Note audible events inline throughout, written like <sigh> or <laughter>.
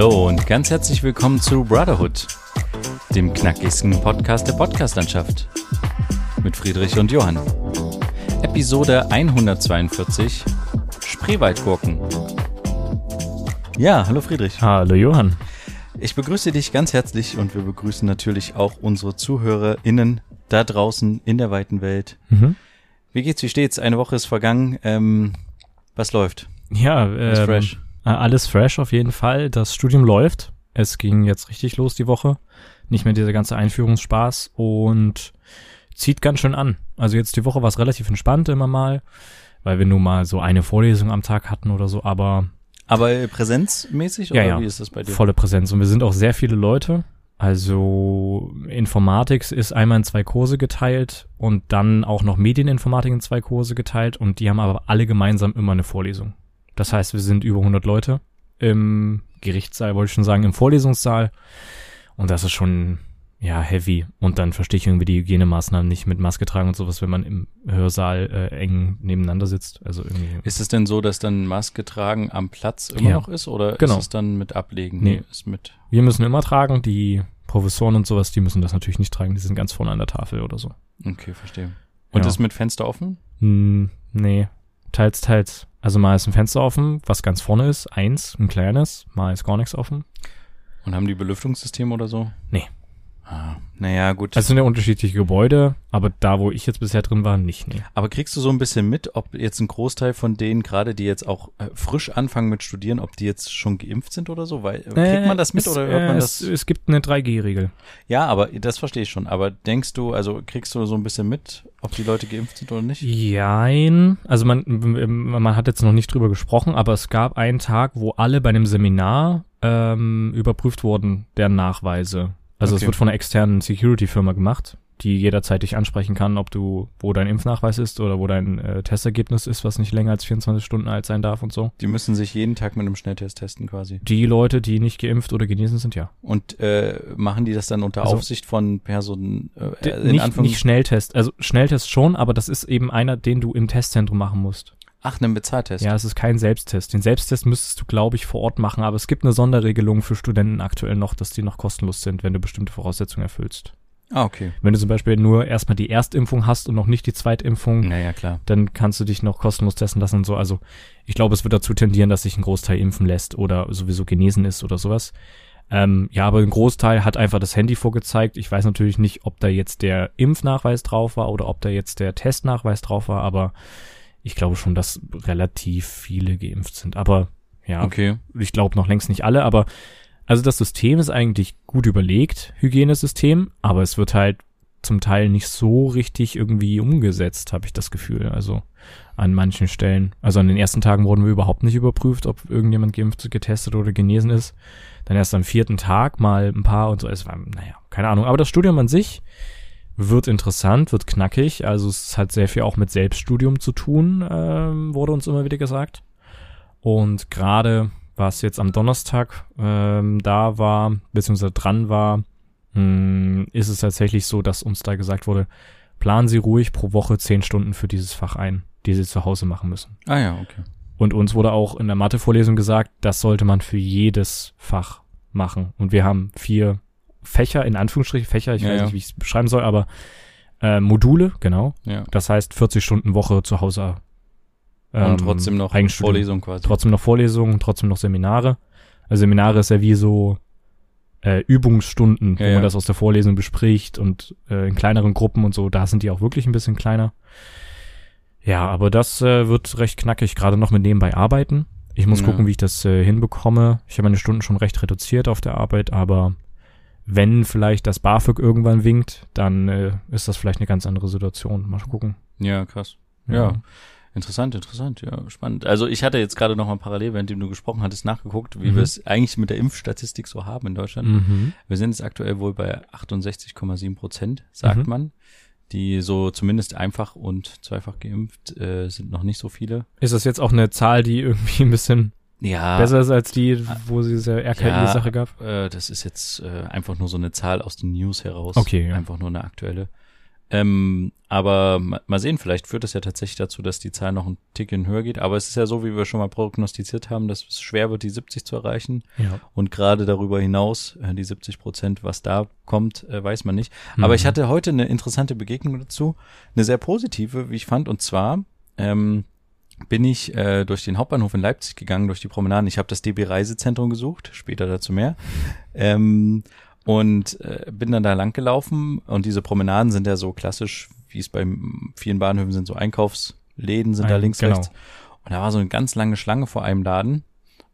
Hallo und ganz herzlich willkommen zu Brotherhood, dem knackigsten Podcast der Podcastlandschaft. Mit Friedrich und Johann. Episode 142 Spreewaldgurken. Ja, hallo Friedrich. Hallo Johann. Ich begrüße dich ganz herzlich und wir begrüßen natürlich auch unsere ZuhörerInnen da draußen in der weiten Welt. Mhm. Wie geht's, wie steht's? Eine Woche ist vergangen. Ähm, was läuft? Ja, Ist ähm, fresh. Äh, alles fresh auf jeden Fall. Das Studium läuft. Es ging jetzt richtig los die Woche. Nicht mehr dieser ganze Einführungsspaß und zieht ganz schön an. Also jetzt die Woche war es relativ entspannt immer mal, weil wir nur mal so eine Vorlesung am Tag hatten oder so, aber Aber präsenzmäßig Ja, oder ja. wie ist das bei dir? volle Präsenz. Und wir sind auch sehr viele Leute. Also Informatik ist einmal in zwei Kurse geteilt und dann auch noch Medieninformatik in zwei Kurse geteilt und die haben aber alle gemeinsam immer eine Vorlesung. Das heißt, wir sind über 100 Leute im Gerichtssaal, wollte ich schon sagen, im Vorlesungssaal und das ist schon ja heavy und dann verstehe ich irgendwie die Hygienemaßnahmen nicht mit Maske tragen und sowas, wenn man im Hörsaal äh, eng nebeneinander sitzt. Also irgendwie Ist es denn so, dass dann Maske tragen am Platz immer Ja. noch ist oder Genau. ist es dann mit Ablegen? Nee. Ist mit. Wir müssen immer tragen, die Professoren und sowas, die müssen das natürlich nicht tragen, die sind ganz vorne an der Tafel oder so. Okay, verstehe. Und Ja. ist mit Fenster offen? Hm, nee, teils, teils. Also mal ist ein Fenster offen, was ganz vorne ist, eins, ein kleines, mal ist gar nichts offen. Und haben die Belüftungssysteme oder so? Nee. Ah, naja, gut. Also sind ja unterschiedliche Gebäude, aber da, wo ich jetzt bisher drin war, nicht, nee. Aber kriegst du so ein bisschen mit, ob jetzt ein Großteil von denen, gerade die jetzt auch äh, frisch anfangen mit Studieren, ob die jetzt schon geimpft sind oder so? Weil, äh, kriegt man das mit es, oder hört man äh, das? Es, es gibt eine 3G-Regel. ja, aber das verstehe ich schon. Aber denkst du, also kriegst du so ein bisschen mit, ob die Leute geimpft sind oder nicht? Jein. Also man, man hat jetzt noch nicht drüber gesprochen, aber es gab einen Tag, wo alle bei einem Seminar ähm, überprüft wurden, deren Nachweise. Also es Okay. wird von einer externen Security-Firma gemacht, die jederzeit dich ansprechen kann, ob du, wo dein Impfnachweis ist oder wo dein äh, Testergebnis ist, was nicht länger als 24 Stunden alt sein darf und so. Die müssen sich jeden Tag mit einem Schnelltest testen quasi. Die Leute, die nicht geimpft oder genesen sind, ja. Und äh, machen die das dann unter Also- Aufsicht von Personen, äh, in nicht, Anführungs- nicht Schnelltest. Also Schnelltest schon, aber das ist eben einer, den du im Testzentrum machen musst. Ach, einen Bezahltest. Ja, es ist kein Selbsttest. Den Selbsttest müsstest du, glaube ich, vor Ort machen, aber es gibt eine Sonderregelung für Studenten aktuell noch, dass die noch kostenlos sind, wenn du bestimmte Voraussetzungen erfüllst. Ah, okay. Wenn du zum Beispiel nur erstmal die Erstimpfung hast und noch nicht die Zweitimpfung, Naja, klar. dann kannst du dich noch kostenlos testen lassen und so. Also ich glaube, es wird dazu tendieren, dass sich ein Großteil impfen lässt oder sowieso genesen ist oder sowas. Ähm, ja, aber ein Großteil hat einfach das Handy vorgezeigt. Ich weiß natürlich nicht, ob da jetzt der Impfnachweis drauf war oder ob da jetzt der Testnachweis drauf war, aber ich glaube schon, dass relativ viele geimpft sind. Aber ja, Okay. ich glaube noch längst nicht alle, aber also das System ist eigentlich gut überlegt, Hygienesystem, aber es wird halt zum Teil nicht so richtig irgendwie umgesetzt, habe ich das Gefühl. Also an manchen Stellen. Also an den ersten Tagen wurden wir überhaupt nicht überprüft, ob irgendjemand geimpft, getestet oder genesen ist. Dann erst am vierten Tag mal ein paar und so. Es war, naja, keine Ahnung. Aber das Studium an sich wird interessant, wird knackig. Also es hat sehr viel auch mit Selbststudium zu tun, ähm, wurde uns immer wieder gesagt. Und gerade was jetzt am Donnerstag ähm, da war, beziehungsweise dran war, mh, ist es tatsächlich so, dass uns da gesagt wurde, planen Sie ruhig pro Woche zehn Stunden für dieses Fach ein, die Sie zu Hause machen müssen. Ah ja, okay. Und uns wurde auch in der Mathevorlesung gesagt, das sollte man für jedes Fach machen. Und wir haben vier Fächer, in Anführungsstrichen Fächer, ich Ja, weiß nicht, wie ich es beschreiben soll, aber äh, Module, genau. Ja. Das heißt 40 Stunden Woche zu Hause. Und ähm, trotzdem noch Eigenstudium. Vorlesung quasi. Trotzdem noch Vorlesungen, trotzdem noch Seminare. Also Seminare ist ja wie so äh, Übungsstunden, Ja, wo ja. man das aus der Vorlesung bespricht und äh, in kleineren Gruppen und so. Da sind die auch wirklich ein bisschen kleiner. Ja, aber das äh, wird recht knackig, gerade noch mit nebenbei arbeiten. Ich muss Ja. gucken, wie ich das äh, hinbekomme. Ich habe meine Stunden schon recht reduziert auf der Arbeit, aber wenn vielleicht das BAföG irgendwann winkt, dann äh, ist das vielleicht eine ganz andere Situation. Mal gucken. Ja, krass. Ja. Interessant, interessant, ja, spannend. Also ich hatte jetzt gerade noch mal parallel, während du gesprochen hattest, nachgeguckt, wie Mhm. wir es eigentlich mit der Impfstatistik so haben in Deutschland. Mhm. Wir sind jetzt aktuell wohl bei 68,7 Prozent, sagt Mhm. man. Die so zumindest einfach und zweifach geimpft äh, sind noch nicht so viele. Ist das jetzt auch eine Zahl, die irgendwie ein bisschen Ja, besser ist als die, wo sie diese RKI-Sache gab? Äh, das ist jetzt äh, einfach nur so eine Zahl aus den News heraus. Okay, ja. Einfach nur eine aktuelle. Ähm, aber ma- mal sehen, vielleicht führt es ja tatsächlich dazu, dass die Zahl noch ein Ticken höher geht. Aber es ist ja so, wie wir schon mal prognostiziert haben, dass es schwer wird, die 70 zu erreichen. Ja. Und gerade darüber hinaus, äh, die 70 Prozent, was da kommt, äh, weiß man nicht. Aber ich Mhm. hatte heute eine interessante Begegnung dazu, eine sehr positive, wie ich fand. Und zwar ähm, bin ich äh, durch den Hauptbahnhof in Leipzig gegangen, durch die Promenaden. Ich habe das DB Reisezentrum gesucht, später dazu mehr. Ähm, und äh, bin dann da lang gelaufen. Und diese Promenaden sind ja so klassisch, wie es bei vielen Bahnhöfen sind, so Einkaufsläden sind da Ein- links, genau. rechts. Und da war so eine ganz lange Schlange vor einem Laden.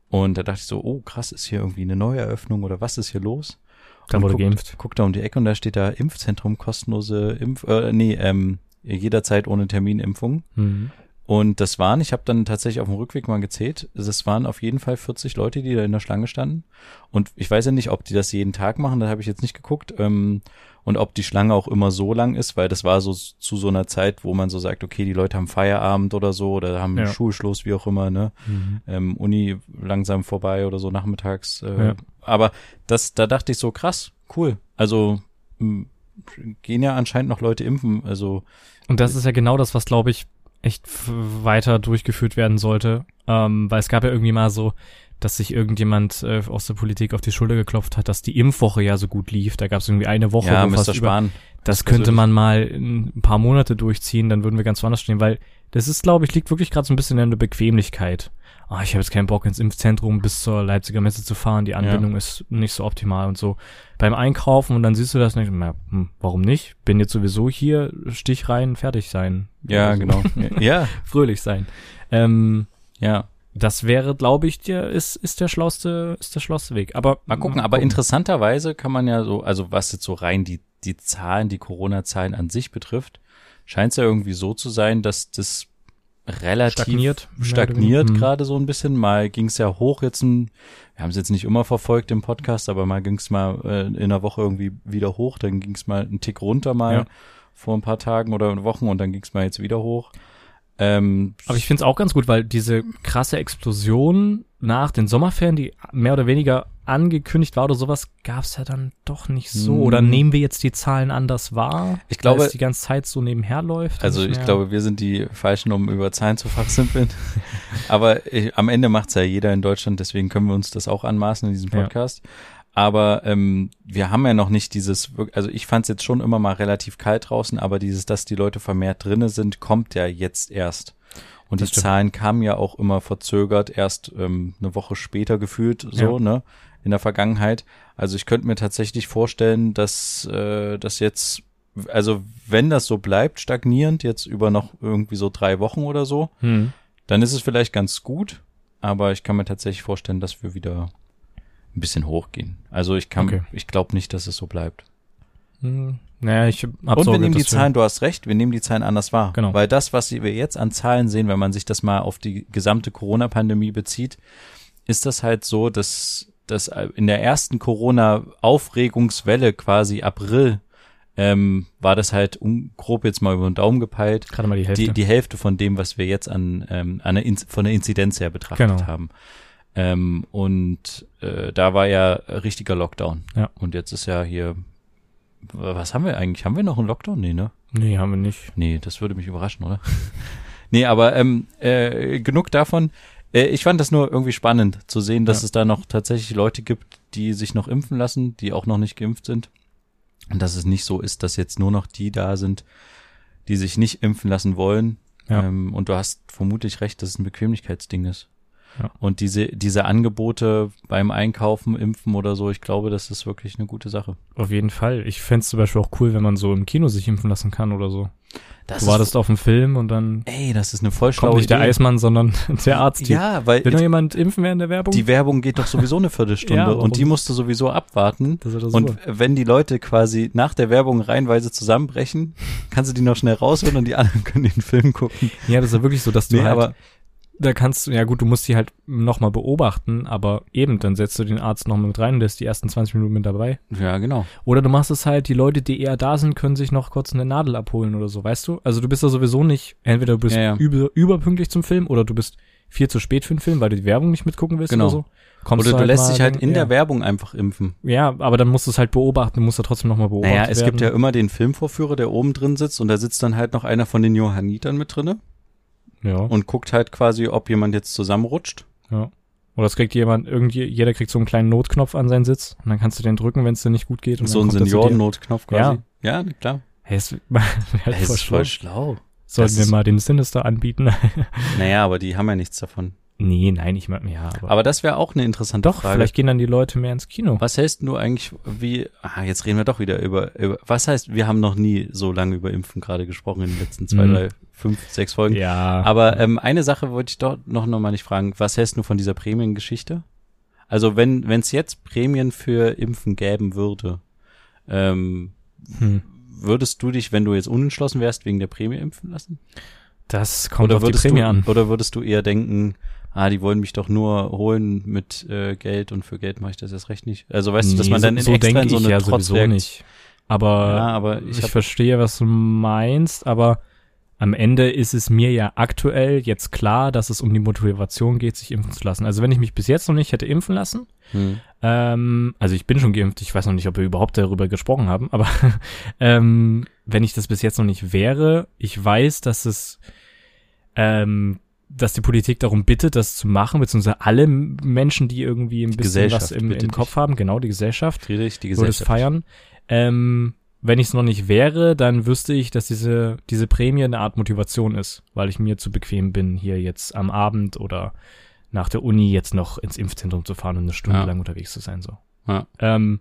Und da dachte ich so, oh krass, ist hier irgendwie eine Neueröffnung oder was ist hier los? Da Und wurde guckt, geimpft. Guckt da um die Ecke und da steht da Impfzentrum, kostenlose Impf, äh, nee, ähm, jederzeit ohne Terminimpfung. Mhm. Und das waren, ich habe dann tatsächlich auf dem Rückweg mal gezählt, es waren auf jeden Fall 40 Leute, die da in der Schlange standen. Und ich weiß ja nicht, ob die das jeden Tag machen, da habe ich jetzt nicht geguckt. Ähm, und ob die Schlange auch immer so lang ist, weil das war so zu so einer Zeit, wo man so sagt, okay, die Leute haben Feierabend oder so oder haben Ja. Schulschluss, wie auch immer, ne? Mhm. ähm, Uni langsam vorbei oder so nachmittags. Äh, Ja. Aber das, da dachte ich so krass, cool. Also gehen ja anscheinend noch Leute impfen. Also Und das ist ja genau das, was, glaube ich, echt weiter durchgeführt werden sollte. Ähm, weil es gab ja irgendwie mal so, dass sich irgendjemand äh, aus der Politik auf die Schulter geklopft hat, dass die Impfwoche ja so gut lief. Da gab es irgendwie eine Woche, ja, wo Mr. über, Spahn. das könnte man mal in ein paar Monate durchziehen, dann würden wir ganz woanders stehen, weil das ist, glaube ich, liegt wirklich gerade so ein bisschen an der Bequemlichkeit. Ah, ich habe jetzt keinen Bock ins Impfzentrum bis zur Leipziger Messe zu fahren, die Anbindung ist nicht so optimal und so. Beim Einkaufen und dann siehst du das nicht, na, hm, warum nicht? Bin jetzt sowieso hier, Stich rein, fertig sein. Ja, Also, genau. <laughs> ja, Fröhlich sein. Ähm, ja. das wäre, glaube ich, der ist ist der schlauste ist der schlauste Weg. Aber Mal gucken. Aber interessanterweise kann man ja so, also was jetzt so rein die, die Zahlen, die Corona-Zahlen an sich betrifft, scheint es ja irgendwie so zu sein, dass das relativ Stagniert, stagniert gerade so ein bisschen. Mal ging es ja hoch jetzt ein, wir haben es jetzt nicht immer verfolgt im Podcast, aber mal ging es mal äh, in der Woche irgendwie wieder hoch, dann ging es mal einen Tick runter mal Ja. vor ein paar Tagen oder Wochen und dann ging es mal jetzt wieder hoch. Ähm, Aber ich finde es auch ganz gut, weil diese krasse Explosion nach den Sommerferien, die mehr oder weniger angekündigt war oder sowas, gab es ja dann doch nicht so. Hm. Oder nehmen wir jetzt die Zahlen anders wahr? Ich glaube- weil es die ganze Zeit so nebenher läuft. Also ich glaube, wir sind die Falschen, um über Zahlen zu fachsimpeln. <laughs> Aber ich, am Ende macht's ja jeder in Deutschland, deswegen können wir uns das auch anmaßen in diesem Ja. Podcast. Aber ähm, wir haben ja noch nicht dieses, also ich fand's jetzt schon immer mal relativ kalt draußen, aber dieses, dass die Leute vermehrt drinne sind, kommt ja jetzt erst. Und Das die stimmt. Zahlen kamen ja auch immer verzögert, erst ähm, eine Woche später gefühlt so, Ja. ne? In der Vergangenheit. Also ich könnte mir tatsächlich vorstellen, dass äh, das jetzt, also wenn das so bleibt, stagnierend, jetzt über noch irgendwie so drei Wochen oder so, Hm. dann ist es vielleicht ganz gut, aber ich kann mir tatsächlich vorstellen, dass wir wieder ein bisschen hochgehen. Also ich kann, Okay. ich glaube nicht, dass es so bleibt. Hm. Naja, ich hab Und Sorge, wir nehmen die Zahlen, du hast recht, wir nehmen die Zahlen anders wahr. Genau. Weil das, was wir jetzt an Zahlen sehen, wenn man sich das mal auf die gesamte Corona-Pandemie bezieht, ist das halt so, dass, dass in der ersten Corona-Aufregungswelle quasi April ähm, war das halt um, grob jetzt mal über den Daumen gepeilt, Gerade mal die Hälfte. die, die Hälfte von dem, was wir jetzt an, ähm, an der von der Inzidenz her betrachtet Genau. haben. Ähm, und äh, da war ja richtiger Lockdown. Ja. Und jetzt ist ja hier, was haben wir eigentlich? Haben wir noch einen Lockdown? Nee, ne? nee, haben wir nicht. Nee, das würde mich überraschen, oder? <laughs> nee, aber ähm, äh, genug davon. Äh, ich fand das nur irgendwie spannend zu sehen, dass Ja. es da noch tatsächlich Leute gibt, die sich noch impfen lassen, die auch noch nicht geimpft sind. Und dass es nicht so ist, dass jetzt nur noch die da sind, die sich nicht impfen lassen wollen. Ja. Ähm, und du hast vermutlich recht, dass es ein Bequemlichkeitsding ist. Ja. Und diese, diese Angebote beim Einkaufen, Impfen oder so, ich glaube, das ist wirklich eine gute Sache. Auf jeden Fall. Ich fänd's zum Beispiel auch cool, wenn man so im Kino sich impfen lassen kann oder so. Das du wartest auf dem Film und dann ey, das ist eine voll schlaue kommt nicht der Idee. Eismann, sondern <laughs> der Arzt. Ja, weil Will noch jemand impfen während der Werbung? die Werbung geht doch sowieso eine Viertelstunde <laughs> Ja, und die musst du sowieso abwarten. das ist doch Und super. wenn die Leute quasi nach der Werbung reihenweise zusammenbrechen, kannst du die noch schnell rausholen und die anderen <laughs> können den Film gucken. Ja, das ist ja wirklich so, dass du Nee, halt, aber da kannst du, ja gut, du musst die halt nochmal beobachten, aber eben, dann setzt du den Arzt nochmal mit rein und der ist die ersten 20 Minuten mit dabei. ja, genau. Oder du machst es halt, die Leute, die eher da sind, können sich noch kurz eine Nadel abholen oder so, weißt du? Also du bist da sowieso nicht, entweder du bist Ja, ja. Über, überpünktlich zum Film oder du bist viel zu spät für den Film, weil du die Werbung nicht mitgucken willst Genau. oder so. Kommst Oder du lässt mal dich halt in ja. der Werbung einfach impfen. Ja, aber dann musst du es halt beobachten, musst du trotzdem nochmal beobachten. Naja, es gibt ja werden. immer den Filmvorführer, der oben drin sitzt und da sitzt dann halt noch einer von den Johannitern mit drinne ja. und guckt halt quasi, ob jemand jetzt zusammenrutscht. Ja. Oder es kriegt jemand, irgendwie, jeder kriegt so einen kleinen Notknopf an seinen Sitz und dann kannst du den drücken, wenn es dir nicht gut geht. Und so ein. Seniorennotknopf quasi. Ja, ja klar. Hey, ist, <laughs> ist voll schlau. schlau. Sollten das wir mal den Sinister anbieten? <laughs> Naja, aber die haben ja nichts davon. Nee, nein, ich meine, ja, aber, Aber das wäre auch eine interessante doch, Frage. vielleicht gehen dann die Leute mehr ins Kino. Was hältst du eigentlich, wie, ah, jetzt reden wir doch wieder über, über, was heißt, wir haben noch nie so lange über Impfen gerade gesprochen in den letzten zwei, Mhm. drei, fünf, sechs Folgen. Ja. Aber ähm, eine Sache wollte ich doch noch, noch mal nicht fragen. Was hältst du von dieser Prämiengeschichte? Also wenn wenn es jetzt Prämien für Impfen gäben würde, ähm, hm. würdest du dich, wenn du jetzt unentschlossen wärst, wegen der Prämie impfen lassen? Das kommt oder auf die Prämie du, an. Oder würdest du eher denken, ah, die wollen mich doch nur holen mit äh, Geld und für Geld mache ich das erst recht nicht. Also weißt du, dass Nee, man dann in so, so extra in so eine ja sowieso Trotzreakt- nicht. Aber, Ja, aber ich ich, verstehe, was du meinst, aber am Ende ist es mir ja aktuell jetzt klar, dass es um die Motivation geht, sich impfen zu lassen. Also wenn ich mich bis jetzt noch nicht hätte impfen lassen, Hm. ähm, also ich bin schon geimpft, ich weiß noch nicht, ob wir überhaupt darüber gesprochen haben, aber <laughs> ähm, wenn ich das bis jetzt noch nicht wäre, ich weiß, dass es, ähm, dass die Politik darum bittet, das zu machen, beziehungsweise alle Menschen, die irgendwie ein bisschen was Gesellschaft im, im Kopf haben, genau die Gesellschaft, Friedrich, die würde es Gesellschaft. feiern. Ähm, wenn ich es noch nicht wäre, dann wüsste ich, dass diese, diese Prämie eine Art Motivation ist, weil ich mir zu bequem bin, hier jetzt am Abend oder nach der Uni jetzt noch ins Impfzentrum zu fahren und eine Stunde Ja. lang unterwegs zu sein. So. Ja. Ähm,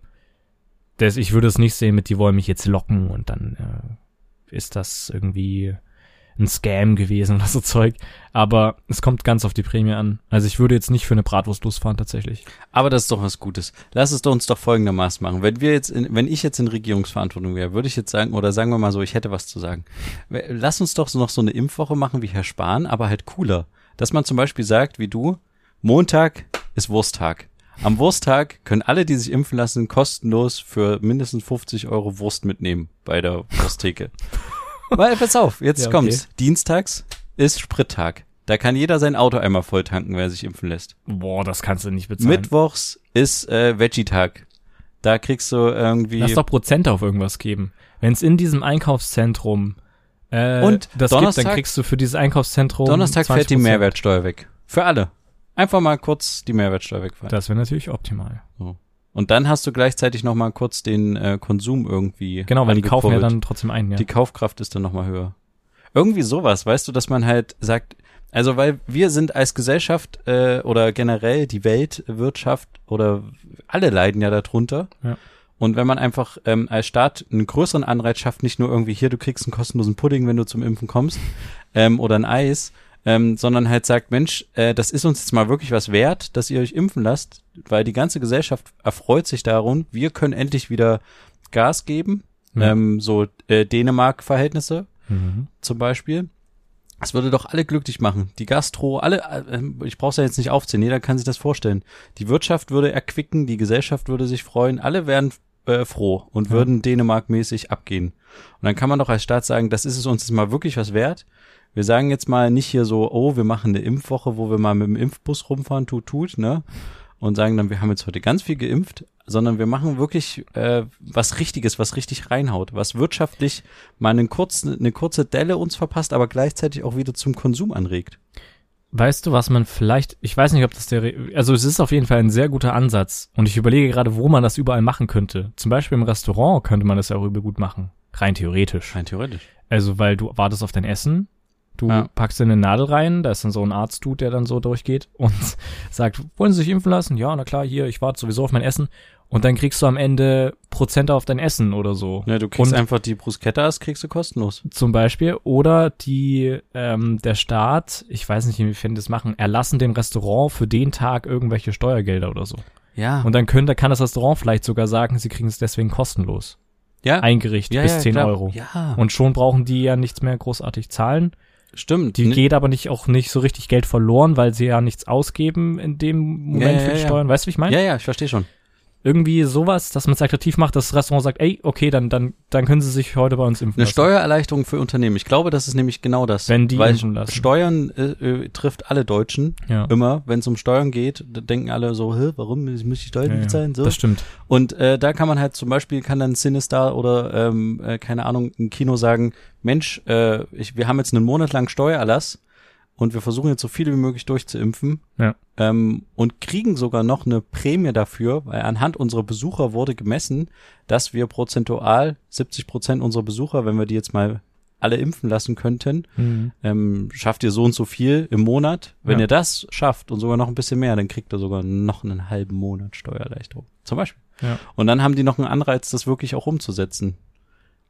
das, ich würde es nicht sehen mit, die wollen mich jetzt locken und dann äh, ist das irgendwie ein Scam gewesen oder so Zeug. Aber es kommt ganz auf die Prämie an. Also ich würde jetzt nicht für eine Bratwurst losfahren tatsächlich. Aber das ist doch was Gutes. Lass es doch uns doch folgendermaßen machen. Wenn wir jetzt, in, wenn ich jetzt in Regierungsverantwortung wäre, würde ich jetzt sagen, oder sagen wir mal so, ich hätte was zu sagen. Lass uns doch noch so eine Impfwoche machen wie Herr Spahn, aber halt cooler. Dass man zum Beispiel sagt, wie du, Montag ist Wursttag. Am Wursttag können alle, die sich impfen lassen, kostenlos für mindestens 50 Euro Wurst mitnehmen bei der Wursttheke. Weil, pass auf, jetzt <laughs> Ja, okay. kommt's. Dienstags ist Sprittag. Da kann jeder sein Auto einmal voll tanken, wer sich impfen lässt. Boah, das kannst du nicht bezahlen. Mittwochs ist äh, Veggie-Tag. Da kriegst du irgendwie. Lass doch Prozente auf irgendwas geben. Wenn es in diesem Einkaufszentrum äh, Und das Donnerstag- gibt, dann kriegst du für dieses Einkaufszentrum Donnerstag fällt die 20%. Mehrwertsteuer weg. Für alle. Einfach mal kurz die Mehrwertsteuer wegfallen. Das wäre natürlich optimal. Und dann hast du gleichzeitig noch mal kurz den äh, Konsum irgendwie. Genau, weil die kaufen ja dann trotzdem ein, ja. Die Kaufkraft ist dann noch mal höher. Irgendwie sowas, weißt du, dass man halt sagt, also weil wir sind als Gesellschaft äh, oder generell die Weltwirtschaft oder alle leiden ja darunter. Ja. Und wenn man einfach ähm, als Staat einen größeren Anreiz schafft, nicht nur irgendwie hier, du kriegst einen kostenlosen Pudding, wenn du zum Impfen kommst, ähm, oder ein Eis, ähm, sondern halt sagt, Mensch, äh, das ist uns jetzt mal wirklich was wert, dass ihr euch impfen lasst, weil die ganze Gesellschaft erfreut sich darum, wir können endlich wieder Gas geben, Ja. ähm, so äh, Dänemark-Verhältnisse Mhm. zum Beispiel. Das würde doch alle glücklich machen. Die Gastro, alle, äh, ich brauch's ja jetzt nicht aufzählen, jeder kann sich das vorstellen. Die Wirtschaft würde erquicken, die Gesellschaft würde sich freuen, alle wären äh, froh und Ja. würden Dänemark-mäßig abgehen. Und dann kann man doch als Staat sagen, das ist es uns jetzt mal wirklich was wert. Wir sagen jetzt mal nicht hier so, oh, wir machen eine Impfwoche, wo wir mal mit dem Impfbus rumfahren, tut, tut, ne? Und sagen dann, wir haben jetzt heute ganz viel geimpft, sondern wir machen wirklich äh, was Richtiges, was richtig reinhaut, was wirtschaftlich mal einen kurzen, eine kurze Delle uns verpasst, aber gleichzeitig auch wieder zum Konsum anregt. Weißt du, was man vielleicht, ich weiß nicht, ob das der, also es ist auf jeden Fall ein sehr guter Ansatz und ich überlege gerade, wo man das überall machen könnte. Zum Beispiel im Restaurant könnte man das ja auch über gut machen. Rein theoretisch. Rein theoretisch. Also, weil du wartest auf dein Essen, du Ja. packst in eine Nadel rein, da ist dann so ein Arztdude, der dann so durchgeht und <laughs> sagt, wollen Sie sich impfen lassen? Ja, na klar, hier, ich warte sowieso auf mein Essen. Und dann kriegst du am Ende Prozente auf dein Essen oder so. Ja, du kriegst Und- einfach die Bruschettas, kriegst du kostenlos. Zum Beispiel. Oder die, ähm, der Staat, ich weiß nicht, inwiefern die das machen, erlassen dem Restaurant für den Tag irgendwelche Steuergelder oder so. Ja. Und dann könnte, kann das Restaurant vielleicht sogar sagen, sie kriegen es deswegen kostenlos. ja. Ein Gericht ja, bis ja, 10 klar. Euro. Ja. Und schon brauchen die ja nichts mehr großartig zahlen. Stimmt. Die Ne- geht aber nicht auch nicht so richtig Geld verloren, weil sie ja nichts ausgeben in dem Moment Ja, ja, für die ja. Steuern. Weißt du, wie ich meine? Ja, ja, ich verstehe schon. Irgendwie sowas, dass man es attraktiv macht, dass das Restaurant sagt, ey, okay, dann, dann, dann können Sie sich heute bei uns impfen Eine lassen. Steuererleichterung für Unternehmen. Ich glaube, das ist nämlich genau das. Wenn die Weil. Steuern äh, äh, trifft alle Deutschen Ja. immer. Wenn es um Steuern geht, denken alle so, Hä, warum muss ich Steuern Ja, ja. bezahlen? So. Das stimmt. Und äh, da kann man halt zum Beispiel, kann dann Cinestar oder ähm, äh, keine Ahnung, ein Kino sagen, Mensch, äh, ich, wir haben jetzt einen Monat lang Steuererlass und wir versuchen jetzt so viele wie möglich durchzuimpfen Ja. ähm, und kriegen sogar noch eine Prämie dafür, weil anhand unserer Besucher wurde gemessen, dass wir prozentual 70 Prozent unserer Besucher, wenn wir die jetzt mal alle impfen lassen könnten, Mhm. ähm, schafft ihr so und so viel im Monat. Wenn Ja. ihr das schafft und sogar noch ein bisschen mehr, dann kriegt ihr sogar noch einen halben Monat Steuererleichterung. Zum Beispiel. Ja. Und dann haben die noch einen Anreiz, das wirklich auch umzusetzen.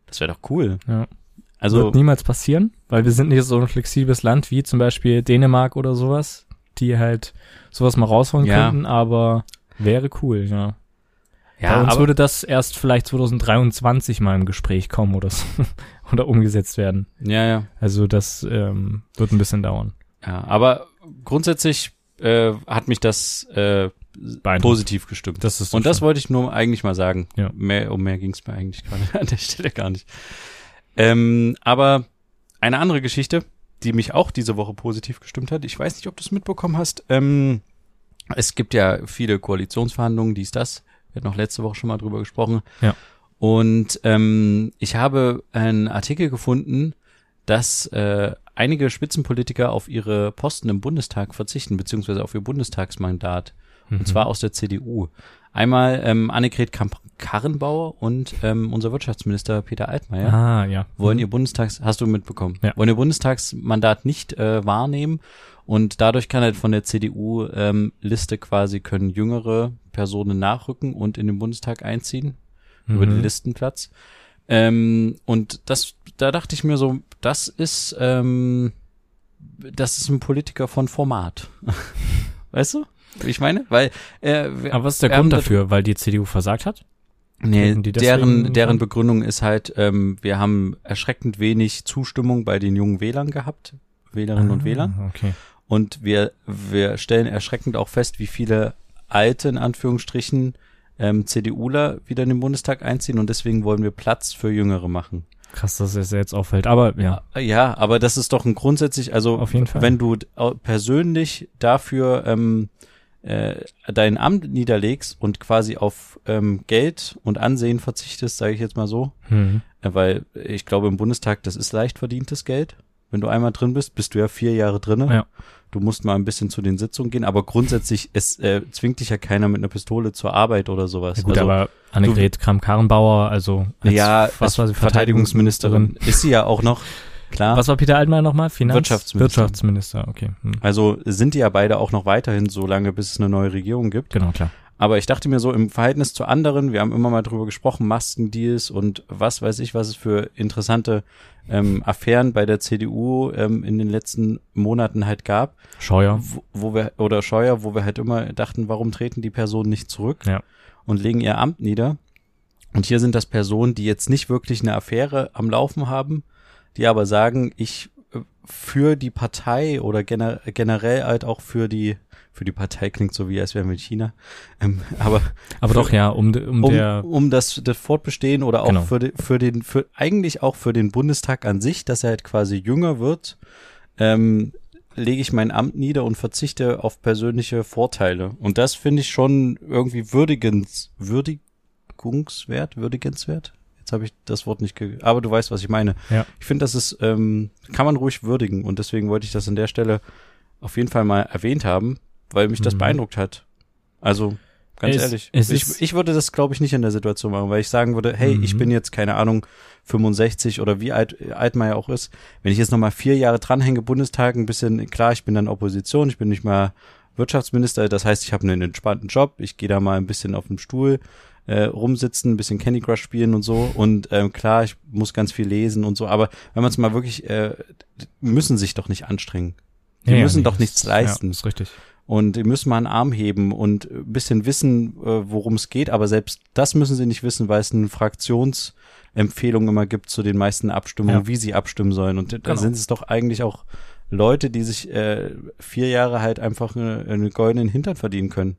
Das wäre doch cool. Ja. Also, Wird niemals passieren, weil wir sind nicht so ein flexibles Land wie zum Beispiel Dänemark oder sowas, die halt sowas mal rausholen Ja. könnten, aber wäre cool, ja. ja, Bei uns würde das erst vielleicht 2023 mal im Gespräch kommen oder so, <laughs> oder umgesetzt werden. ja, ja, Also das ähm, wird ein bisschen dauern. ja, aber grundsätzlich äh, hat mich das äh, positiv gestimmt. Das ist und das wollte ich nur eigentlich mal sagen. Ja. Mehr, um mehr ging es mir eigentlich gerade <laughs> an der Stelle gar nicht. Ähm, aber eine andere Geschichte, die mich auch diese Woche positiv gestimmt hat, ich weiß nicht, ob du es mitbekommen hast. Ähm, es gibt ja viele Koalitionsverhandlungen, dies, das. Wir hatten noch letzte Woche schon mal drüber gesprochen. Ja. Und ähm, ich habe einen Artikel gefunden, dass äh, einige Spitzenpolitiker auf ihre Posten im Bundestag verzichten, beziehungsweise auf ihr Bundestagsmandat. Mhm. Und zwar aus der CDU. Einmal ähm, Annegret Kamp-Karrenbauer und ähm, unser Wirtschaftsminister Peter Altmaier Ah, ja. wollen Mhm. ihr Bundestags, hast du mitbekommen, Ja. wollen ihr Bundestagsmandat nicht äh, wahrnehmen und dadurch kann halt von der CDU ähm, Liste quasi können jüngere Personen nachrücken und in den Bundestag einziehen über den Mhm. Listenplatz. Ähm, und das, da dachte ich mir so, das ist, ähm, das ist ein Politiker von Format. <laughs> weißt du? Wie Ich meine, weil äh, wir- Aber was ist der Grund da- dafür? Weil die CDU versagt hat? Nee, deren, deren? Begründung ist halt, ähm, wir haben erschreckend wenig Zustimmung bei den jungen Wählern gehabt, Wählerinnen und Ah, Wählern. Okay. Und wir, wir stellen erschreckend auch fest, wie viele alte, in Anführungsstrichen, ähm, CDUler wieder in den Bundestag einziehen und deswegen wollen wir Platz für Jüngere machen. Krass, dass es jetzt auffällt. Aber ja, Ja, aber das ist doch ein grundsätzlich, also Auf jeden Fall. wenn du persönlich dafür ähm, äh, dein Amt niederlegst und quasi auf ähm, Geld und Ansehen verzichtest, sage ich jetzt mal so, hm. äh, weil ich glaube im Bundestag, das ist leicht verdientes Geld. Wenn du einmal drin bist, bist du ja vier Jahre drinne. Ja. Du musst mal ein bisschen zu den Sitzungen gehen, aber grundsätzlich, es äh, zwingt dich ja keiner mit einer Pistole zur Arbeit oder sowas. ja, gut, also, aber Annegret Kramp-Karrenbauer, also als, ja, was als war sie, Verteidigungsministerin ist sie ja auch noch, klar. Was war Peter Altmaier nochmal? Finanz? Wirtschaftsminister. Wirtschaftsminister, okay. Hm. Also sind die ja beide auch noch weiterhin so lange, bis es eine neue Regierung gibt. Genau, klar. Aber ich dachte mir so im Verhältnis zu anderen, wir haben immer mal drüber gesprochen, Maskendeals und was weiß ich, was es für interessante ähm, Affären bei der CDU ähm, in den letzten Monaten halt gab, Scheuer. wo, wo wir, oder Scheuer, wo wir halt immer dachten, warum treten die Personen nicht zurück Ja. und legen ihr Amt nieder. Und hier sind das Personen, die jetzt nicht wirklich eine Affäre am Laufen haben, die aber sagen, ich äh, für die Partei oder gener generell halt auch für die, für die Partei klingt so wie, als wären wir in China, <laughs> ähm, aber Aber Für- doch, ja, um, um, um, der, um das, das Fortbestehen oder auch Genau. für, den, für den, für eigentlich auch für den Bundestag an sich, dass er halt quasi jünger wird, ähm, lege ich mein Amt nieder und verzichte auf persönliche Vorteile. Und das finde ich schon irgendwie würdigens, würdigungswert, würdigenswert. Jetzt habe ich das Wort nicht, ge aber du weißt, was ich meine. Ja. Ich finde, das ist, ähm, kann man ruhig würdigen und deswegen wollte ich das an der Stelle auf jeden Fall mal erwähnt haben, weil mich das Mhm. beeindruckt hat. Also, ganz Es- ehrlich. es ich, ich würde das, glaube ich, nicht in der Situation machen, weil ich sagen würde, hey, ich Mhm. bin jetzt, keine Ahnung, 65 oder wie alt, alt man ja auch ist. Wenn ich jetzt nochmal vier Jahre dranhänge, Bundestag, ein bisschen, klar, ich bin dann Opposition, ich bin nicht mal Wirtschaftsminister, das heißt, ich habe einen entspannten Job, ich gehe da mal ein bisschen auf dem Stuhl äh, rumsitzen, ein bisschen Candy Crush spielen und so und ähm, klar, ich muss ganz viel lesen und so, aber wenn man es mal wirklich, äh, müssen sich doch nicht anstrengen. Die Ja, ja, müssen nee, doch nichts leisten. Ja, ist richtig. Und die müssen mal einen Arm heben und ein bisschen wissen, äh, worum es geht. Aber selbst das müssen sie nicht wissen, weil es eine Fraktionsempfehlung immer gibt zu den meisten Abstimmungen, Ja. wie sie abstimmen sollen. Und da Genau. sind es doch eigentlich auch Leute, die sich äh, vier Jahre halt einfach eine, eine goldenen Hintern verdienen können.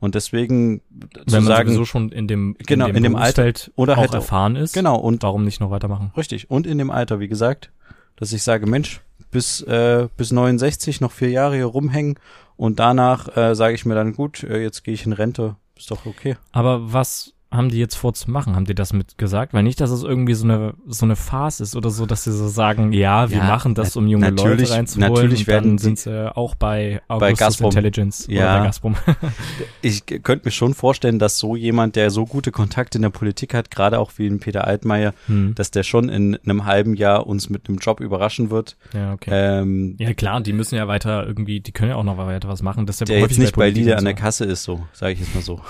Und deswegen Wenn zu man sagen, sowieso schon in dem, Genau, in dem Alter. Oder auch halt erfahren ist, genau, und warum nicht noch weitermachen? richtig, und in dem Alter, wie gesagt, dass ich sage, Mensch, bis, äh, bis 69 noch vier Jahre hier rumhängen und danach äh, sage ich mir dann, gut, äh, jetzt gehe ich in Rente, ist doch okay. Aber was haben die jetzt vor zu machen? Haben die das mit gesagt? Weil nicht, dass es irgendwie so eine so eine Farce ist oder so, dass sie so sagen, ja, wir Ja, machen das, um junge Leute reinzuholen. natürlich werden dann sind sie auch bei Augustus Gazprom. Intelligence oder Ja. bei Gazprom. <laughs> Ich könnte mir schon vorstellen, dass so jemand, der so gute Kontakte in der Politik hat, gerade auch wie ein Peter Altmaier, hm. dass der schon in einem halben Jahr uns mit einem Job überraschen wird. Ja, okay. Ähm, ja klar, die müssen ja weiter irgendwie, die können ja auch noch weiter was machen. Deshalb der häufig jetzt nicht bei Lieder und an der so. Kasse ist, so, sage ich jetzt mal so.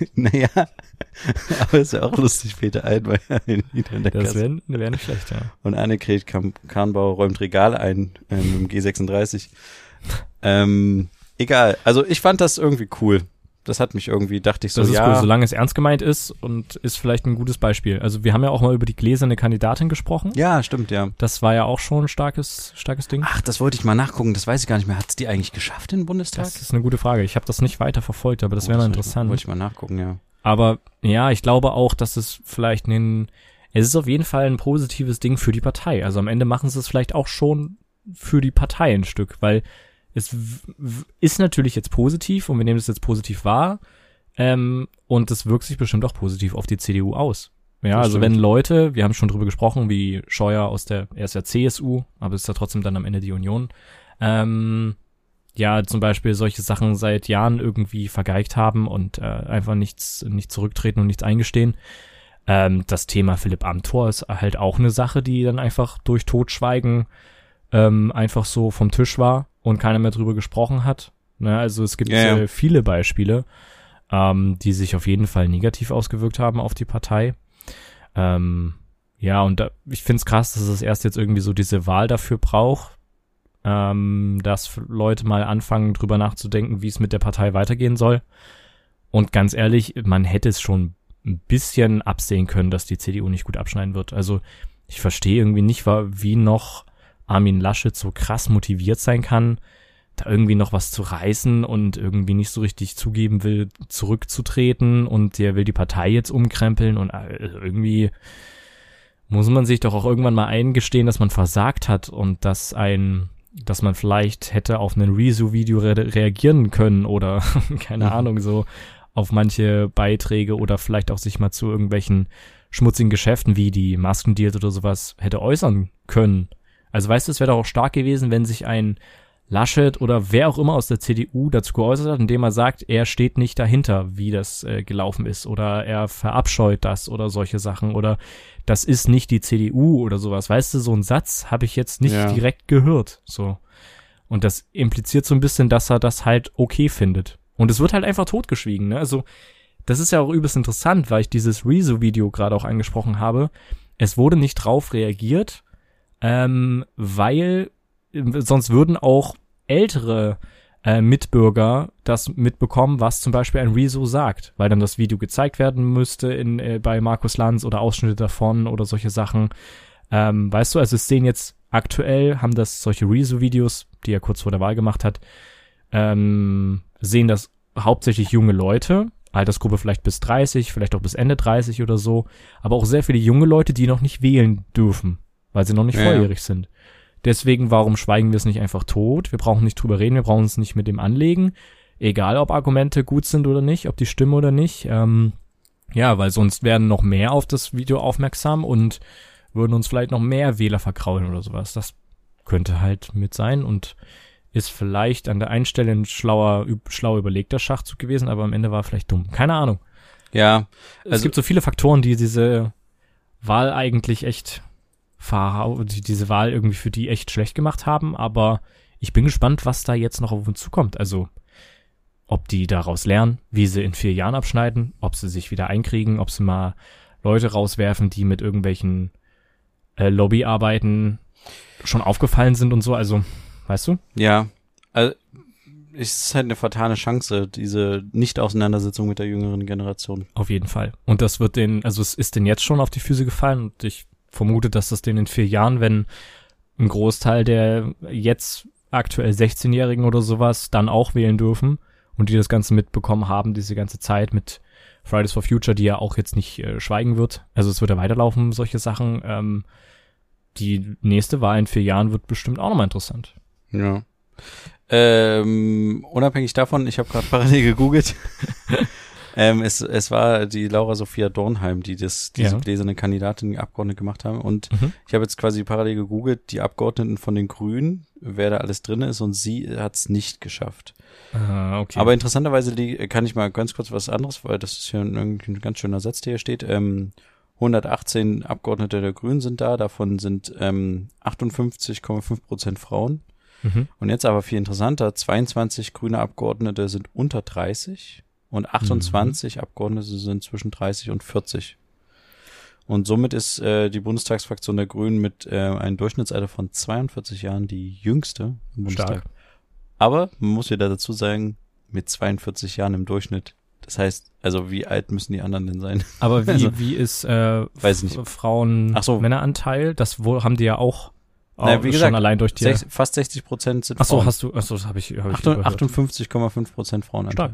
<laughs> naja, aber ist ja auch lustig, Peter Altmaier in der Das wäre wär nicht schlecht, ja. Und Annegret Kam Karnbauer räumt Regal ein ähm, im G36. ähm, egal, also ich fand das irgendwie cool. Das hat mich irgendwie, dachte ich so, Das ist ja, cool, solange es ernst gemeint ist und ist vielleicht ein gutes Beispiel. Also wir haben ja auch mal über die gläserne Kandidatin gesprochen. ja, stimmt, ja. Das war ja auch schon ein starkes, starkes Ding. Ach, das wollte ich mal nachgucken, das weiß ich gar nicht mehr. Hat's die eigentlich geschafft in den Bundestag? Das ist eine gute Frage. Ich habe das nicht weiter verfolgt, aber das wäre mal interessant. Wollte ich mal nachgucken, ja. Aber ja, ich glaube auch, dass es vielleicht ein, es ist auf jeden Fall ein positives Ding für die Partei. Also am Ende machen sie es vielleicht auch schon für die Partei ein Stück, weil es ist natürlich jetzt positiv und wir nehmen es jetzt positiv wahr ähm, und es wirkt sich bestimmt auch positiv auf die CDU aus. Ja, Das also stimmt. wenn Leute, wir haben schon drüber gesprochen, wie Scheuer aus der, er ist ja CSU, aber ist ja trotzdem dann am Ende die Union, ähm, ja, zum Beispiel solche Sachen seit Jahren irgendwie vergeigt haben und äh, einfach nichts, nicht zurücktreten und nichts eingestehen. Ähm, das Thema Philipp Amthor ist halt auch eine Sache, die dann einfach durch Totschweigen ähm, einfach so vom Tisch war und keiner mehr drüber gesprochen hat. Ne? Also es gibt Ja, ja. Viele Beispiele, ähm, die sich auf jeden Fall negativ ausgewirkt haben auf die Partei. Ähm, ja, und da, ich finde es krass, dass es erst jetzt irgendwie so diese Wahl dafür braucht, ähm, dass Leute mal anfangen, drüber nachzudenken, wie es mit der Partei weitergehen soll. Und ganz ehrlich, man hätte es schon ein bisschen absehen können, dass die CDU nicht gut abschneiden wird. Also ich verstehe irgendwie nicht, wie noch Armin Laschet so krass motiviert sein kann, da irgendwie noch was zu reißen und irgendwie nicht so richtig zugeben will, zurückzutreten und der will die Partei jetzt umkrempeln und äh, irgendwie muss man sich doch auch irgendwann mal eingestehen, dass man versagt hat und dass ein, dass man vielleicht hätte auf ein Rezo-Video re reagieren können oder <laughs> keine Mhm. Ahnung, so auf manche Beiträge oder vielleicht auch sich mal zu irgendwelchen schmutzigen Geschäften wie die Maskendeals oder sowas hätte äußern können. Also weißt du, es wäre doch auch stark gewesen, wenn sich ein Laschet oder wer auch immer aus der CDU dazu geäußert hat, indem er sagt, er steht nicht dahinter, wie das äh, gelaufen ist oder er verabscheut das oder solche Sachen oder das ist nicht die CDU oder sowas. Weißt du, so ein Satz habe ich jetzt nicht Ja. direkt gehört, so. Und das impliziert so ein bisschen, dass er das halt okay findet. Und es wird halt einfach totgeschwiegen, ne? Also, das ist ja auch übelst interessant, weil ich dieses Rezo-Video gerade auch angesprochen habe. Es wurde nicht drauf reagiert, ähm, weil äh, sonst würden auch ältere äh, Mitbürger das mitbekommen, was zum Beispiel ein Rezo sagt, weil dann das Video gezeigt werden müsste in, äh, bei Markus Lanz oder Ausschnitte davon oder solche Sachen. Ähm, weißt du, also es sehen jetzt aktuell, haben das solche Rezo-Videos, die er kurz vor der Wahl gemacht hat, ähm, sehen das hauptsächlich junge Leute, Altersgruppe vielleicht bis 30, vielleicht auch bis Ende 30 oder so, aber auch sehr viele junge Leute, die noch nicht wählen dürfen, weil sie noch nicht Ja, volljährig sind. Deswegen, warum schweigen wir es nicht einfach tot? Wir brauchen nicht drüber reden, wir brauchen uns nicht mit dem anlegen. Egal, ob Argumente gut sind oder nicht, ob die stimmen oder nicht. Ähm, ja, weil sonst werden noch mehr auf das Video aufmerksam und würden uns vielleicht noch mehr Wähler verkraulen oder sowas. Das könnte halt mit sein und ist vielleicht an der einen Stelle ein schlauer, schlau überlegter Schachzug gewesen, aber am Ende war er vielleicht dumm. Keine Ahnung. Ja, es Also- gibt so viele Faktoren, die diese Wahl eigentlich echt verhau, die diese Wahl irgendwie für die echt schlecht gemacht haben, aber ich bin gespannt, was da jetzt noch auf uns zukommt. Also, ob die daraus lernen, wie sie in vier Jahren abschneiden, ob sie sich wieder einkriegen, ob sie mal Leute rauswerfen, die mit irgendwelchen äh, Lobbyarbeiten schon aufgefallen sind und so. Also, weißt du? ja. Also, es ist halt eine fatale Chance, diese Nicht-Auseinandersetzung mit der jüngeren Generation. Auf jeden Fall. Und das wird den, also es ist denen jetzt schon auf die Füße gefallen und ich vermute, dass das denen in vier Jahren, wenn ein Großteil der jetzt aktuell 16-Jährigen oder sowas dann auch wählen dürfen und die das Ganze mitbekommen haben, diese ganze Zeit mit Fridays for Future, die ja auch jetzt nicht äh, schweigen wird. Also es wird ja weiterlaufen, solche Sachen. Ähm, die nächste Wahl in vier Jahren wird bestimmt auch nochmal interessant. Ja. Ähm, unabhängig davon, ich habe gerade parallel gegoogelt. <laughs> ähm, es, es war die Laura Sophia Dornheim, die das, diese Ja. gläserne Kandidatin, die Abgeordnete gemacht haben. Und Mhm. ich habe jetzt quasi parallel gegoogelt, die Abgeordneten von den Grünen, wer da alles drin ist, und sie hat es nicht geschafft. Ah, okay. Aber interessanterweise kann ich mal ganz kurz was anderes, weil das ist ja ein, ein ganz schöner Satz, der hier steht. Ähm, 118 Abgeordnete der Grünen sind da, davon sind ähm, 58,5 Prozent Frauen. mhm. Und jetzt aber viel interessanter, 22 grüne Abgeordnete sind unter 30 und 28 Abgeordnete sind zwischen 30 und 40. Und somit ist äh, die Bundestagsfraktion der Grünen mit äh, einem Durchschnittsalter von 42 Jahren die jüngste im Bundestag. Stark. Aber man muss wieder dazu sagen, mit 42 Jahren im Durchschnitt. Das heißt, also wie alt müssen die anderen denn sein? <laughs> Aber wie, Also, wie ist äh, weiß ich nicht. Frauen Ach so. Männeranteil? Das wohl haben die ja auch, auch Na, wie schon gesagt, allein durch die. Sech, fast 60 Prozent sind Ach so, Frauen. hast du, ach so, das habe ich, hab ich Achtung- überhört. 58,5 Prozent Frauen. Stark.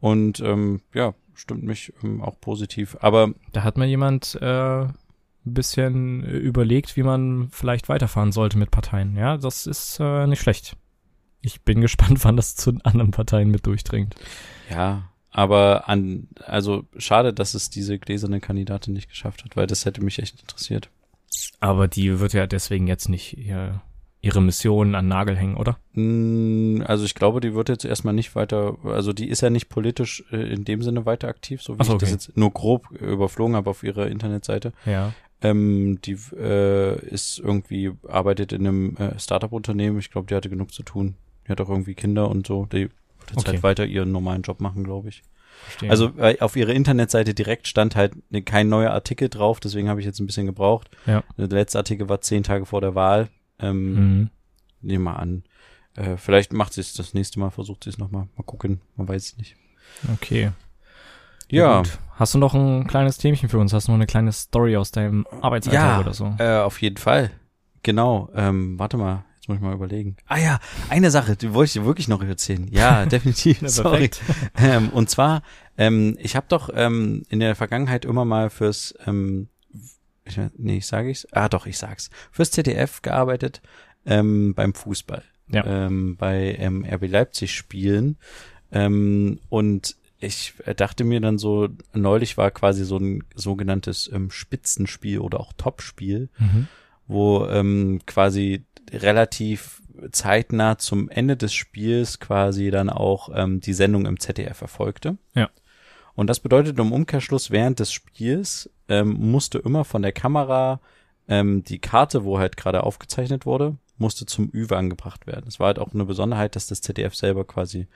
Und ähm, ja, stimmt mich ähm, auch positiv. Aber Da hat mal jemand äh, ein bisschen äh, überlegt, wie man vielleicht weiterfahren sollte mit Parteien. Ja, das ist äh, nicht schlecht. Ich bin <laughs> gespannt, wann das zu den anderen Parteien mit durchdringt. ja, aber an, also schade, dass es diese gläserne Kandidatin nicht geschafft hat, weil das hätte mich echt interessiert. Aber die wird ja deswegen jetzt nicht ihr, ihre Mission an Nagel hängen, oder? Mm, Also ich glaube, die wird jetzt erstmal nicht weiter, also die ist ja nicht politisch äh, in dem Sinne weiter aktiv, so wie Ach so, ich das okay. jetzt nur grob überflogen habe auf ihrer Internetseite. Ja. Ähm, die äh, ist irgendwie, arbeitet in einem äh, Startup-Unternehmen. Ich glaube, die hatte genug zu tun. Die hat auch irgendwie Kinder und so. Die wird jetzt Okay. halt weiter ihren normalen Job machen, glaube ich. Verstehe. Also äh, auf ihrer Internetseite direkt stand halt ne, kein neuer Artikel drauf, deswegen habe ich jetzt ein bisschen gebraucht. Ja. Der letzte Artikel war zehn Tage vor der Wahl. Ähm, Mhm. Nehmen wir an. Äh, vielleicht macht sie es das nächste Mal, versucht sie es nochmal. Mal gucken, man weiß es nicht. Okay. Ja, Gut. Hast du noch ein kleines Themchen für uns? Hast du noch eine kleine Story aus deinem Arbeitsalltag Ja. oder so? Äh, auf jeden Fall. Genau. Ähm, warte mal, jetzt muss ich mal überlegen. Ah ja, eine Sache, die wollte ich dir wirklich noch erzählen. Ja, <laughs> definitiv. Ja, Sorry. perfekt. Ähm, und zwar, ähm, ich habe doch ähm, in der Vergangenheit immer mal fürs, ähm, ich, nee, ich sage ich's. Ah, doch, ich sag's. Fürs ZDF gearbeitet ähm, beim Fußball. Ja. Ähm, bei ähm, RB Leipzig spielen. Ähm, und ich dachte mir dann so, neulich war quasi so ein sogenanntes ähm, Spitzenspiel oder auch Topspiel, Mhm. wo ähm, quasi relativ zeitnah zum Ende des Spiels quasi dann auch ähm, die Sendung im ZDF erfolgte. Ja. Und das bedeutet im Umkehrschluss, während des Spiels ähm, musste immer von der Kamera ähm, die Karte, wo halt gerade aufgezeichnet wurde, musste zum Ü-Wagen gebracht werden. Es war halt auch eine Besonderheit, dass das ZDF selber quasi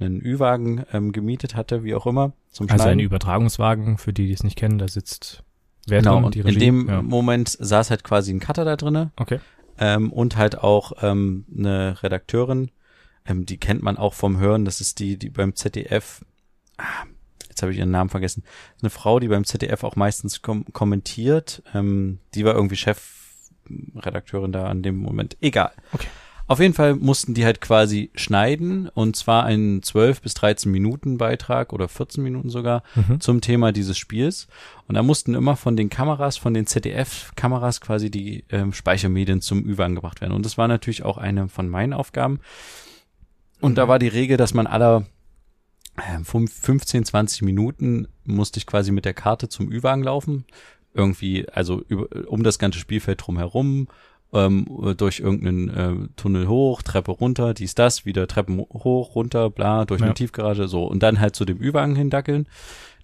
einen Ü-Wagen ähm, gemietet hatte, wie auch immer, zum Also ein. Übertragungswagen, für die, die es nicht kennen, da sitzt wer Genau, drin? und Die in Regie? dem ja. Moment saß halt quasi ein Cutter da drinne Okay. ähm, und halt auch ähm, eine Redakteurin, ähm, die kennt man auch vom Hören, das ist die, die beim ZDF, ah, jetzt habe ich ihren Namen vergessen, eine Frau, die beim ZDF auch meistens kom kommentiert, ähm, die war irgendwie Chefredakteurin da an dem Moment, egal. Okay. Auf jeden Fall mussten die halt quasi schneiden und zwar einen 12 bis 13 Minuten Beitrag oder 14 Minuten sogar Mhm. zum Thema dieses Spiels. Und da mussten immer von den Kameras, von den ZDF-Kameras quasi die ähm, Speichermedien zum Ü angebracht werden. Und das war natürlich auch eine von meinen Aufgaben. Und da war die Regel, dass man aller 15, 20 Minuten musste ich quasi mit der Karte zum Ü-Wagen laufen. Irgendwie, also über, um das ganze Spielfeld drumherum, ähm, durch irgendeinen äh, Tunnel hoch, Treppe runter, dies, das, wieder Treppen hoch, runter, bla, durch eine Ja. Tiefgarage, so. Und dann halt zu dem Ü-Wagen hindackeln,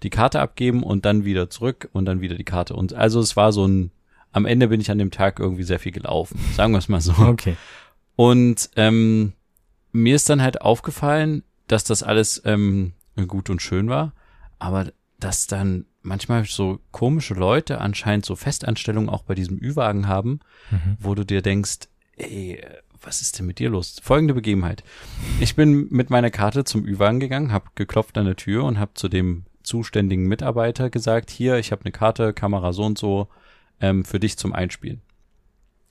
die Karte abgeben und dann wieder zurück und dann wieder die Karte. Und also es war so ein, am Ende bin ich an dem Tag irgendwie sehr viel gelaufen, sagen wir es mal so. Okay. Und ähm, mir ist dann halt aufgefallen, dass das alles ähm, gut und schön war, aber dass dann manchmal so komische Leute anscheinend so Festanstellungen auch bei diesem Ü-Wagen haben, Mhm. wo du dir denkst, ey, was ist denn mit dir los? Folgende Begebenheit. Ich bin mit meiner Karte zum Ü-Wagen gegangen, habe geklopft an der Tür und habe zu dem zuständigen Mitarbeiter gesagt, hier, ich habe eine Karte, Kamera so und so, ähm, für dich zum Einspielen.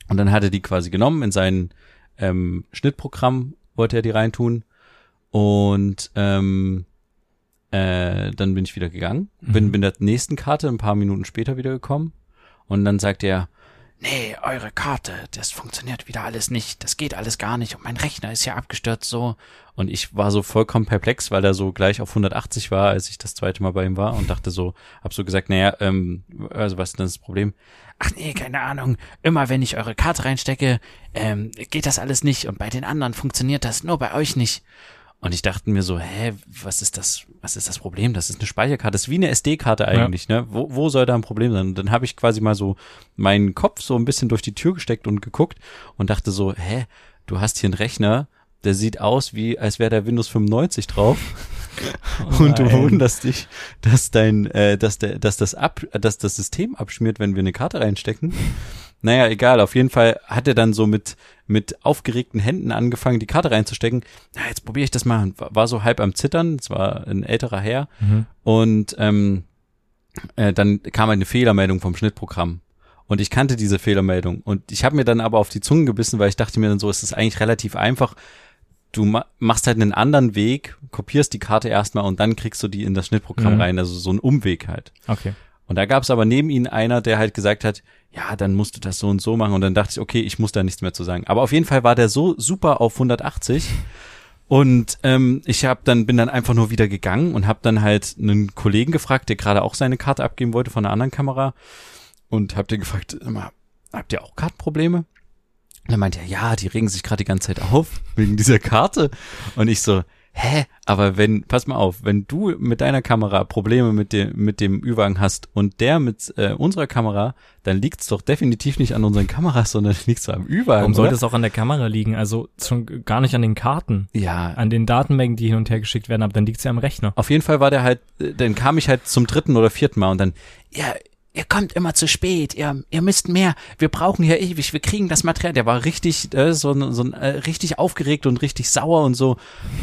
Und dann hat er die quasi genommen in sein ähm, Schnittprogramm, wollte er die reintun. Und ähm, äh, dann bin ich wieder gegangen, bin Mhm. bin der nächsten Karte ein paar Minuten später wieder gekommen und dann sagt er, nee, eure Karte, das funktioniert wieder alles nicht, das geht alles gar nicht und mein Rechner ist ja abgestürzt so. Und ich war so vollkommen perplex, weil er so gleich auf 180 war, als ich das zweite Mal bei ihm war und dachte so, hab so gesagt, naja, ähm, also was ist denn das Problem? Ach nee, keine Ahnung. Immer wenn ich eure Karte reinstecke, ähm, geht das alles nicht und bei den anderen funktioniert das, nur bei euch nicht. Und ich dachte mir so, hä, was ist das, was ist das Problem? Das ist eine Speicherkarte, das ist wie eine SD-Karte eigentlich, ne? Wo, wo soll da ein Problem sein? Und dann habe ich quasi mal so meinen Kopf so ein bisschen durch die Tür gesteckt und geguckt und dachte so, hä, du hast hier einen Rechner, der sieht aus wie, als wäre da Windows 95 drauf. <laughs> und du wunderst dich, dass dein, äh, dass der, dass das ab, dass das System abschmiert, wenn wir eine Karte reinstecken. Naja, egal, auf jeden Fall hat er dann so mit, mit aufgeregten Händen angefangen, die Karte reinzustecken. Na, jetzt probiere ich das mal. War so halb am Zittern, es war ein älterer Herr. Mhm. Und ähm, äh, dann kam eine Fehlermeldung vom Schnittprogramm. Und ich kannte diese Fehlermeldung. Und ich habe mir dann aber auf die Zunge gebissen, weil ich dachte mir dann so, es ist eigentlich relativ einfach. Du ma machst halt einen anderen Weg, kopierst die Karte erstmal und dann kriegst du die in das Schnittprogramm Mhm. rein. Also so ein Umweg halt. Okay. Und da gab es aber neben ihnen einer, der halt gesagt hat, ja, dann musst du das so und so machen. Und dann dachte ich, okay, ich muss da nichts mehr zu sagen. Aber auf jeden Fall war der so super auf 180. Und ähm, ich hab dann bin dann einfach nur wieder gegangen und habe dann halt einen Kollegen gefragt, der gerade auch seine Karte abgeben wollte von einer anderen Kamera und hab den gefragt, immer, habt ihr auch Kartenprobleme? Und er meinte ja, die regen sich gerade die ganze Zeit auf wegen dieser Karte. Und ich so, hä? Aber wenn, pass mal auf, wenn du mit deiner Kamera Probleme mit dem, mit dem Ü-Wagen hast und der mit äh, unserer Kamera, dann liegt's doch definitiv nicht an unseren Kameras, sondern <laughs> liegt's am Ü-Wagen. Warum sollte es auch an der Kamera liegen? Also schon gar nicht an den Karten, Ja, an den Datenmengen, die hin und her geschickt werden, aber dann liegt es ja am Rechner. Auf jeden Fall war der halt, äh, dann kam ich halt zum dritten oder vierten Mal und dann, ja, ihr kommt immer zu spät, ihr, ihr müsst mehr, wir brauchen hier ewig, wir kriegen das Material. Der war richtig, äh, so, ein- so äh, richtig aufgeregt und richtig sauer und so.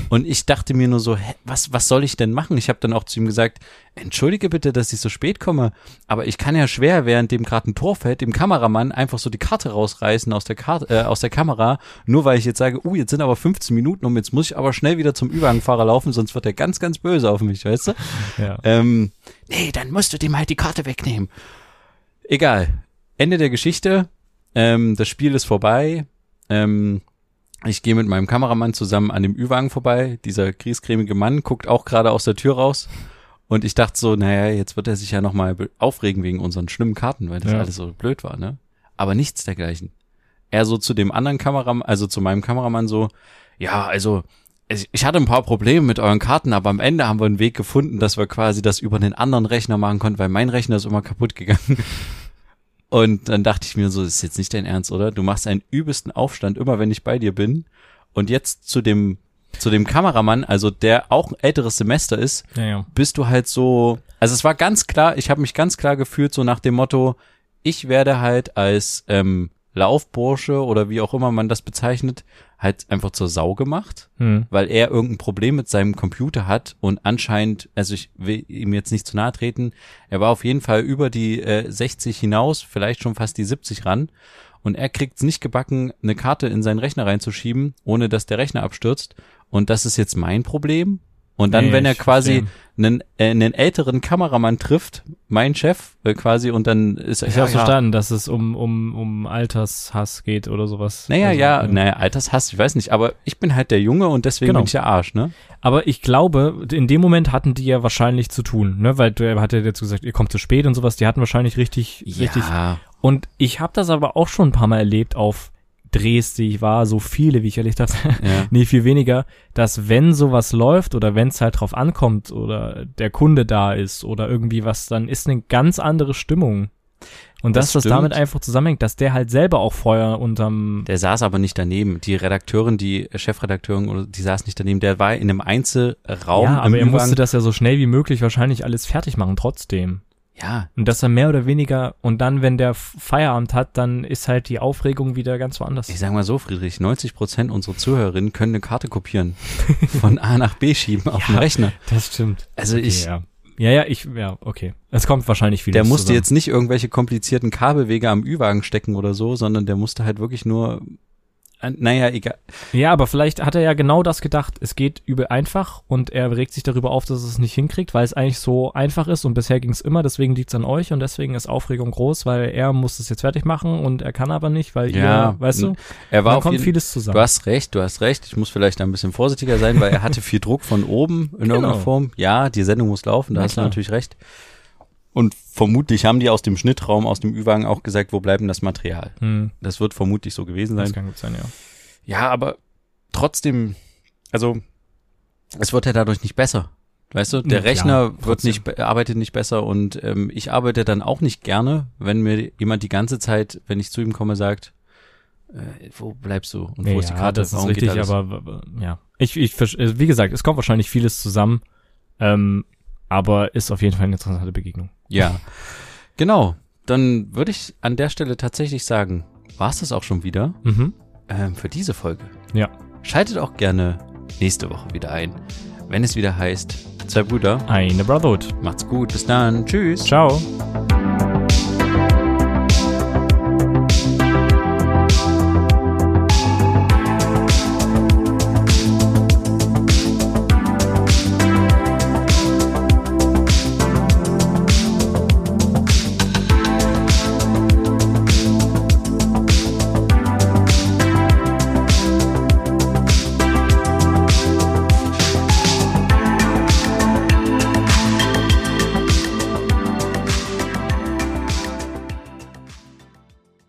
Und ich dachte mir nur so, hä, was, was soll ich denn machen? Ich habe dann auch zu ihm gesagt, entschuldige bitte, dass ich so spät komme, aber ich kann ja schwer, während dem gerade ein Tor fällt, dem Kameramann einfach so die Karte rausreißen aus der Karte, äh, aus der Kamera, nur weil ich jetzt sage, uh, jetzt sind aber 15 Minuten um, jetzt muss ich aber schnell wieder zum Übergangfahrer laufen, sonst wird er ganz, ganz böse auf mich, weißt du? Ja. Ähm, nee, dann musst du dem halt die Karte wegnehmen. Egal. Ende der Geschichte. Ähm, das Spiel ist vorbei. Ähm, ich gehe mit meinem Kameramann zusammen an dem Ü-Wagen vorbei. Dieser griesgrämige Mann guckt auch gerade aus der Tür raus. Und ich dachte so, naja, jetzt wird er sich ja nochmal aufregen wegen unseren schlimmen Karten, weil das Ja. alles so blöd war, ne? Aber nichts dergleichen. Er so zu dem anderen Kameramann, also zu meinem Kameramann so, ja, also ich hatte ein paar Probleme mit euren Karten, aber am Ende haben wir einen Weg gefunden, dass wir quasi das über einen anderen Rechner machen konnten, weil mein Rechner ist immer kaputt gegangen. <laughs> Und dann dachte ich mir so, das ist jetzt nicht dein Ernst, oder? Du machst einen übelsten Aufstand, immer wenn ich bei dir bin. Und jetzt zu dem, zu dem Kameramann, also der auch ein älteres Semester ist, ja, ja. bist du halt so, also es war ganz klar, ich habe mich ganz klar gefühlt so nach dem Motto, ich werde halt als ähm, Laufbursche oder wie auch immer man das bezeichnet, halt einfach zur Sau gemacht, Hm. weil er irgendein Problem mit seinem Computer hat und anscheinend, also ich will ihm jetzt nicht zu nahe treten, er war auf jeden Fall über die äh, 60 hinaus, vielleicht schon fast die 70 ran und er kriegt es nicht gebacken, eine Karte in seinen Rechner reinzuschieben, ohne dass der Rechner abstürzt und das ist jetzt mein Problem und dann, Nee, wenn er quasi einen, äh, einen älteren Kameramann trifft, mein Chef äh, quasi, und dann ist er. Ich ja, habe verstanden, dass es um, um, um Altershass geht oder sowas. Naja, Also, ja, naja, Altershass, ich weiß nicht, aber ich bin halt der Junge und deswegen Genau. bin ich der Arsch, ne? Aber ich glaube, in dem Moment hatten die ja wahrscheinlich zu tun, ne? Weil du hat ja jetzt gesagt, ihr kommt zu spät und sowas, die hatten wahrscheinlich richtig, richtig. Ja, Und ich habe das aber auch schon ein paar Mal erlebt auf Drehs, die ich war, so viele, wie ich erlebt habe. <laughs> ja. <laughs> nee, viel weniger, dass wenn sowas läuft oder wenn es halt drauf ankommt oder der Kunde da ist oder irgendwie was, dann ist eine ganz andere Stimmung. Und Das dass das stimmt. damit einfach zusammenhängt, dass der halt selber auch Feuer unterm Der saß aber nicht daneben. Die Redakteurin, die Chefredakteurin, oder die saß nicht daneben. Der war in einem Einzelraum ja, aber er musste Ü-Wagen. das ja so schnell wie möglich wahrscheinlich alles fertig machen trotzdem. Ja, Und dass er mehr oder weniger, und dann, wenn der Feierabend hat, dann ist halt die Aufregung wieder ganz woanders. ich sag mal so, Friedrich, 90 Prozent unserer Zuhörerinnen können eine Karte kopieren. <laughs> Von A nach B schieben auf dem Ja. Rechner. Das stimmt. Also ich, ja. ja, ja, ich, ja, okay. Es kommt wahrscheinlich viel. der musste jetzt nicht irgendwelche komplizierten Kabelwege am Ü-Wagen stecken oder so, sondern der musste halt wirklich nur naja, egal. Ja, aber vielleicht hat er ja genau das gedacht. Es geht übel einfach und er regt sich darüber auf, dass es nicht hinkriegt, weil es eigentlich so einfach ist und bisher ging es immer, deswegen liegt es an euch und deswegen ist Aufregung groß, weil er muss es jetzt fertig machen und er kann aber nicht, weil Ja, ihr, weißt du, Er war da kommt jeden, vieles zusammen. Du hast recht, du hast recht. Ich muss vielleicht ein bisschen vorsichtiger sein, weil er hatte viel Druck von oben in <laughs> Genau. irgendeiner Form. Ja, die Sendung muss laufen, da Na hast du klar. natürlich recht. Und vermutlich haben die aus dem Schnittraum, aus dem Ü-Wagen auch gesagt, wo bleibt denn das Material? hm, Das wird vermutlich so gewesen das sein. kann gut sein, ja. Ja, aber trotzdem, also es wird ja dadurch nicht besser. Weißt du, der Ja, klar, Rechner wird trotzdem. nicht, be- arbeitet nicht besser und ähm, ich arbeite dann auch nicht gerne, wenn mir jemand die ganze Zeit, wenn ich zu ihm komme, sagt, äh, wo bleibst du und wo ist die ja, Karte? das ist Warum richtig, aber ja. Ich, ich, äh, wie gesagt, es kommt wahrscheinlich vieles zusammen, ähm, aber ist auf jeden Fall eine interessante Begegnung. Ja, genau. Dann würde ich an der Stelle tatsächlich sagen, war es das auch schon wieder Mhm. ähm, für diese Folge. Ja. Schaltet auch gerne nächste Woche wieder ein, wenn es wieder heißt, zwei Brüder. Eine Brotherhood. Macht's gut, bis dann, tschüss. Ciao.